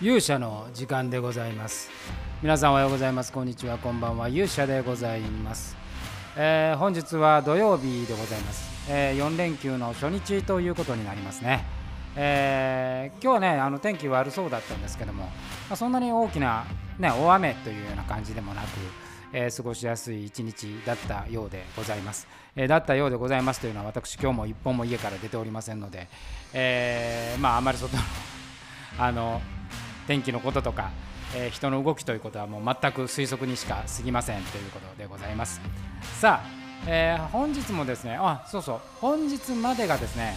勇者の時間でございます。皆さんおはようございます。こんにちは。こんばんは。勇者でございます、えー本日は土曜日でございます、え4連休の初日ということになりますね、えー今日はねあの天気悪そうだったんですけども、まあそんなに大きな、ね、大雨というような感じでもなく、えー過ごしやすい一日だったようでございます、えーだったようでございますというのは私今日も一本も家から出ておりませんので、えーまああまり外のあの天気のこととか、えー人の動きということはもう全く推測にしか過ぎませんということでございます。さあ、えー本日もですねあそうそう本日までがですね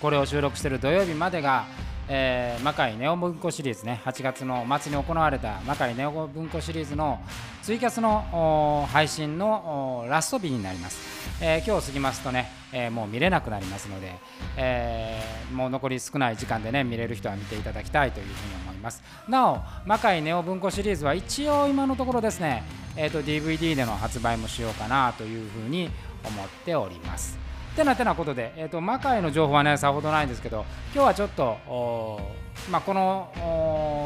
これを収録している土曜日までが、えー魔界ネオ文庫シリーズね。8月の末に行われた魔界ネオ文庫シリーズのツイキャスの配信のラスト日になります、えー今日過ぎますとね、えーもう見れなくなりますので、えーもう残り少ない時間でね見れる人は見ていただきたいというふうに思います。なお魔界ネオ文庫シリーズは一応今のところですね、えー、と DVD での発売もしようかなというふうに思っております。てなてなことで、えー、と魔界の情報はねさほどないんですけど今日はちょっとおまあ、この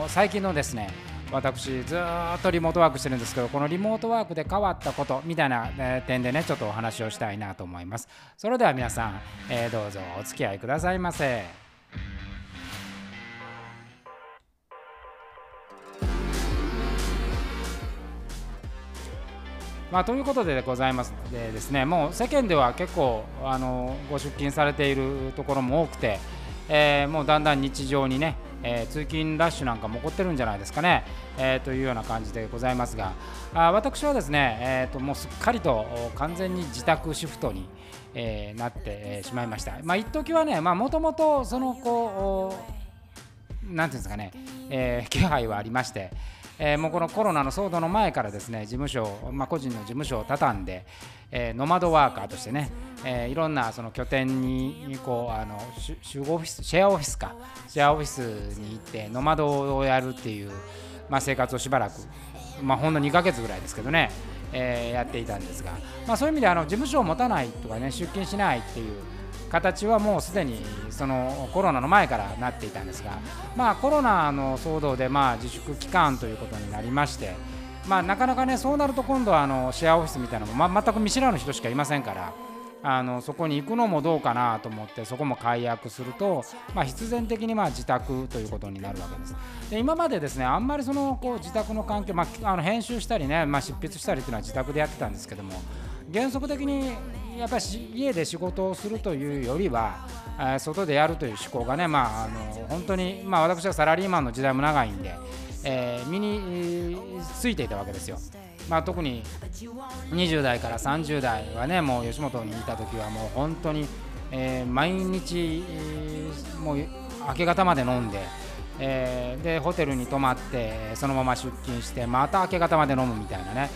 お最近のですね私ずっとリモートワークしてるんですけどこのリモートワークで変わったことみたいな、えー点でねちょっとお話をしたいなと思います。それでは皆さん、えーどうぞお付き合いくださいませ。まあ、ということでございますでですねもう世間では結構あのご出勤されているところも多くて、えーもうだんだん日常にね、えー通勤ラッシュなんかも起こってるんじゃないですかね、えーというような感じでございますがあ私はですね、えーともうすっかりとお完全に自宅シフトに、えーなって、えしまいました。まあ、一時はねもともとそのこうおなんていうんですかね、えー気配はありまして、えーもうこのコロナの騒動の前からですね事務所、まあ、個人の事務所を畳んで、えーノマドワーカーとしてね、えーいろんなその拠点にこうあの集合オフィスシェアオフィスか。シェアオフィスに行ってノマドをやるっていう、まあ、生活をしばらく、まあ、ほんの2ヶ月ぐらいですけどね、えーやっていたんですが、まあ、そういう意味であの事務所を持たないとかね出勤しないっていう形はもうすでにそのコロナの前からなっていたんですが、まあ、コロナの騒動でまあ自粛期間ということになりまして、まあ、なかなかねそうなると今度はあのシェアオフィスみたいなのも、ま、全く見知らぬ人しかいませんから。あのそこに行くのもどうかなと思ってそこも解約すると、まあ、必然的にまあ自宅ということになるわけですで今までですねあんまりそのこう自宅の環境、まあ、あの編集したりね、まあ、執筆したりっていうのは自宅でやってたんですけども原則的にやっぱり家で仕事をするというよりは、えー外でやるという思考がね、まあ、あの本当に、まあ、私はサラリーマンの時代も長いんで、えー身についていたわけですよ。まあ、特に20代から30代はねもう吉本にいた時はもう本当に、えー毎日、えーもう明け方まで飲んで、えーでホテルに泊まってそのまま出勤してまた明け方まで飲むみたいなね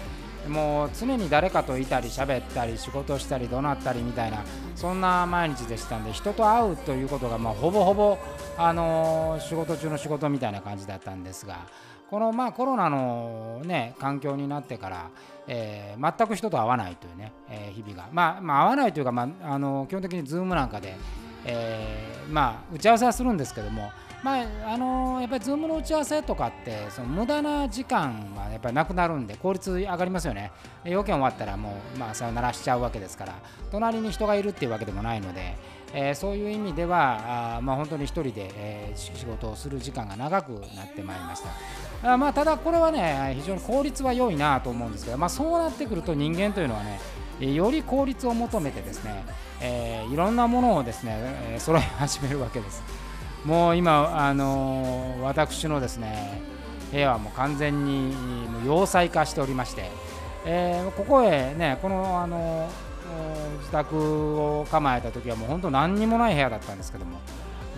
もう常に誰かといたり喋ったり仕事したり怒鳴ったりみたいなそんな毎日でしたんで人と会うということがまあほぼほぼ、あの仕事中の仕事みたいな感じだったんですがこのまあコロナの、ね、環境になってから、え全く人と会わないというね、え日々が、まあ、まあ会わないというか、まあ、あの基本的に Zoom なんかで、えまあ、打ち合わせはするんですけども、まああのやっぱり Zoom の打ち合わせとかってその無駄な時間はやっぱりなくなるんで効率上がりますよね要件終わったらもう、まあ、さよならしちゃうわけですから隣に人がいるっていうわけでもないので、えーそういう意味ではあ、まあ、本当に一人で、えー仕事をする時間が長くなってまいりましたあまあただこれはね非常に効率は良いなと思うんですけど、まあ、そうなってくると人間というのはねより効率を求めてですね、えーいろんなものをですね、えー揃え始めるわけです。もう今、あの私のですね部屋はもう完全にもう要塞化しておりまして、えーここへねこの、あの自宅を構えた時はもう本当何にもない部屋だったんですけども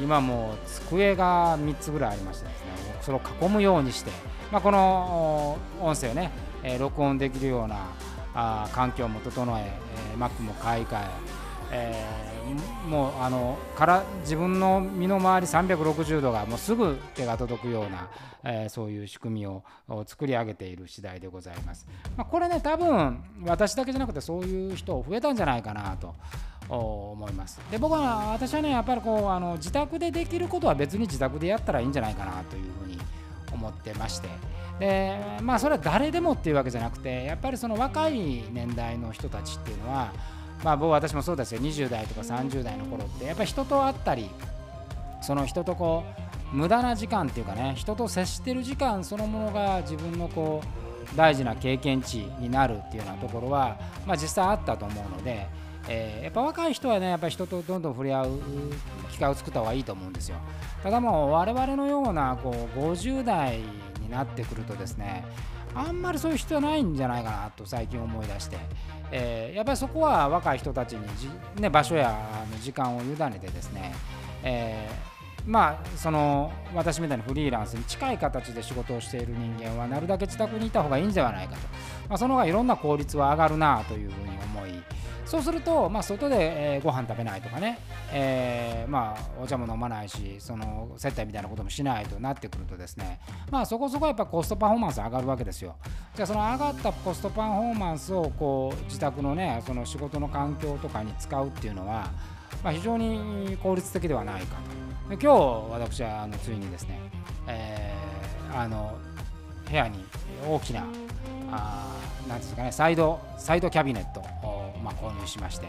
今もう机が3つぐらいありましてですねそれを囲むようにして、まあ、この音声ね、えー録音できるようなあ環境も整ええー Mac も買い替ええーもうあのから自分の身の回り360度がもうすぐ手が届くような、えーそういう仕組みを作り上げている次第でございます。まあ、これね多分私だけじゃなくてそういう人増えたんじゃないかなと思いますで僕は私はねやっぱりこうあの自宅でできることは別に自宅でやったらいいんじゃないかなというふうに思ってましてでまあそれは誰でもっていうわけじゃなくてやっぱりその若い年代の人たちっていうのはまあ僕私もそうですよ。20代とか30代の頃ってやっぱり人と会ったりその人とこう無駄な時間っていうかね人と接してる時間そのものが自分のこう大事な経験値になるっていうようなところは、まあ、実際あったと思うので、えー、やっぱ若い人はねやっぱり人とどんどん触れ合う機会を作った方がいいと思うんですよ。ただもう我々のようなこう50代になってくるとですねあんまりそういう必要ないんじゃないかなと最近思い出して、えー、やっぱりそこは若い人たちにじ、ね、場所やあの時間を委ねてですね、えー、まあその私みたいにフリーランスに近い形で仕事をしている人間はなるだけ自宅にいた方がいいんではないかと、まあ、その方がいろんな効率は上がるなというふうに思いそうすると、まあ、外で、えー、ご飯食べないとかね、えー、まあ、お茶も飲まないしその接待みたいなこともしないとなってくるとですね、まあ、そこそこやっぱコストパフォーマンス上がるわけですよ。じゃあその上がったコストパフォーマンスをこう自宅のねその仕事の環境とかに使うっていうのは、まあ、非常に効率的ではないかと。で今日私はあのついにですね、えー、あの部屋に大きなあなんですかねサイドサイドキャビネット、まあ、購入しまして、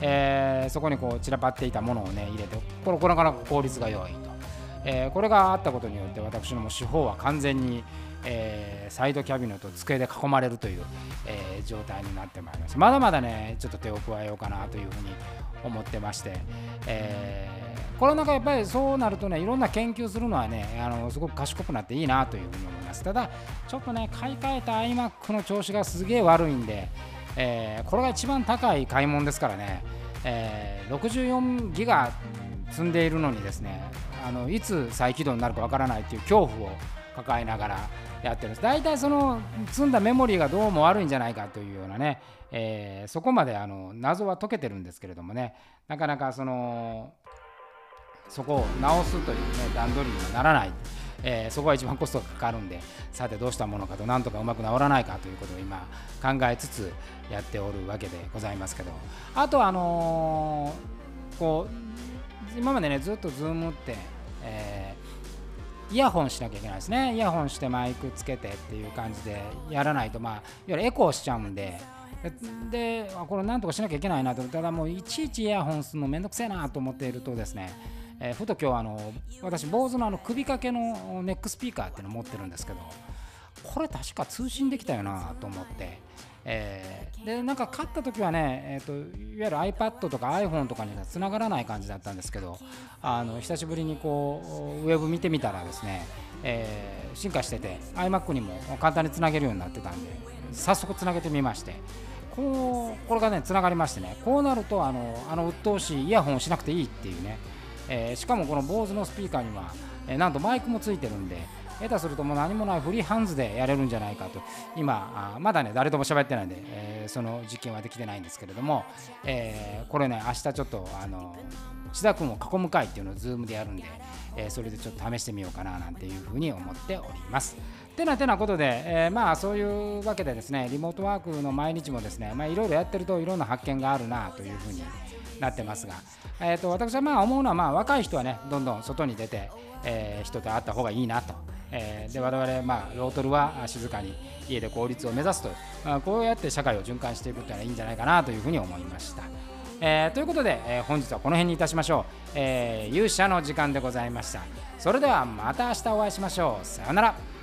えー、そこにこう散らばっていたものをね入れてこれこれから効率が良いと、えー、これがあったことによって私のも手法は完全に、えー、サイドキャビネット机で囲まれるという、えー、状態になってまいりましたまだまだねちょっと手を加えようかなというふうに思ってまして、えーこれなんかやっぱりそうなるとねいろんな研究するのはねあのすごく賢くなっていいなというふうに思います。ただちょっとね買い替えた iMac の調子がすげえ悪いんで、えー、これが一番高い買い物ですからね、えー、64ギガ積んでいるのにですねあのいつ再起動になるかわからないっていう恐怖を抱えながらやってるんです。大体その積んだメモリーがどうも悪いんじゃないかというようなね、えー、そこまであの謎は解けてるんですけれどもね。なかなかそのそこを直すという、ね、段取りにはならない、えー、そこが一番コストがかかるんで さてどうしたものかとなんとかうまく治らないかということを今考えつつやっておるわけでございますけど。あとあのー、こう今までねずっと Zoom って、えー、イヤホンしなきゃいけないですね。イヤホンしてマイクつけてっていう感じでやらないとまあいわゆるエコーしちゃうんで。でこれなんとかしなきゃいけないなと。ただもういちいちイヤホンするのめんどくせえなと思っているとですねえー、ふと今日あの私坊主のあの首掛けのネックスピーカーっていうの持ってるんですけどこれ確か通信できたよなと思って、えー、でなんか買った時はね、えーと、いわゆる iPad とか iPhone とかには繋がらない感じだったんですけどあの久しぶりにこうウェブ見てみたらですね、えー、進化してて iMac にも簡単につなげるようになってたんで早速つなげてみましてこうこれがねつながりましてねこうなるとあのあの鬱陶しいイヤホンをしなくていいっていうねえー、しかもこの BOSE のスピーカーには、えー、なんとマイクもついてるんで下手するともう何もないフリーハンズでやれるんじゃないかと今あまだね誰とも喋ってないんで、えー、その実験はできてないんですけれども、えー、これね明日ちょっとあの志田君を囲む会っていうのを Zoom でやるんで、えー、それでちょっと試してみようかななんていうふうに思っております。てなてなことで、えー、まあそういうわけでですねリモートワークの毎日もですねいろいろやってるといろんな発見があるなというふうになってますが、えーと、私はまあ思うのは、まあ、若い人はねどんどん外に出て、えー、人と会った方がいいなと、えー、で我々、まあ、ロートルは静かに家で効率を目指すと、まあ、こうやって社会を循環していくというのはいいんじゃないかなというふうに思いました。えー、ということで、えー、本日はこの辺にいたしましょう、えー、勇者の時間でございました。それではまた明日お会いしましょう。さようなら。